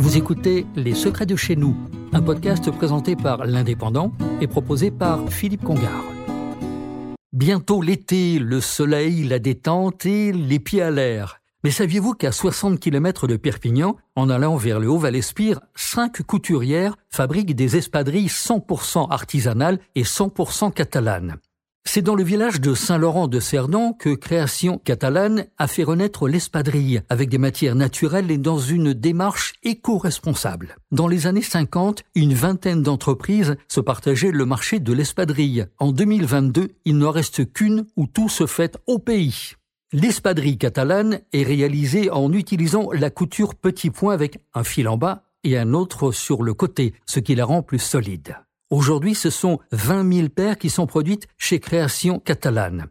Vous écoutez Les Secrets de chez nous, un podcast présenté par l'Indépendant et proposé par Philippe Congar. Bientôt l'été, le soleil, la détente et les pieds à l'air. Mais saviez-vous qu'à 60 km de Perpignan, en allant vers le Haut-Val-Espire, cinq couturières fabriquent des espadrilles 100% artisanales et 100% catalanes? C'est dans le village de Saint-Laurent de Cerdan que Création Catalane a fait renaître l'espadrille avec des matières naturelles et dans une démarche éco-responsable. Dans les années 50, une vingtaine d'entreprises se partageaient le marché de l'espadrille. En 2022, il n'en reste qu'une où tout se fait au pays. L'espadrille catalane est réalisée en utilisant la couture petit point avec un fil en bas et un autre sur le côté, ce qui la rend plus solide. Aujourd'hui, ce sont 20 000 paires qui sont produites chez Création Catalane.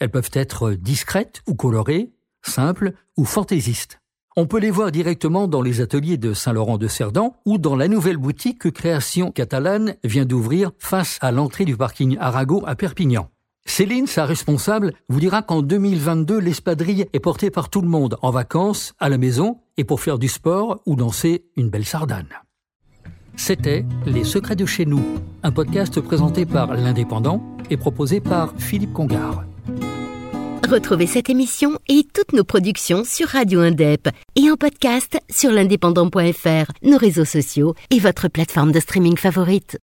Elles peuvent être discrètes ou colorées, simples ou fantaisistes. On peut les voir directement dans les ateliers de Saint-Laurent-de-Cerdan ou dans la nouvelle boutique que Création Catalane vient d'ouvrir face à l'entrée du parking Arago à Perpignan. Céline, sa responsable, vous dira qu'en 2022, l'espadrille est portée par tout le monde, en vacances, à la maison et pour faire du sport ou danser une belle sardane. C'était Les Secrets de chez nous, un podcast présenté par l'Indépendant et proposé par Philippe Congar. Retrouvez cette émission et toutes nos productions sur Radio Indep et en podcast sur l'indépendant.fr, nos réseaux sociaux et votre plateforme de streaming favorite.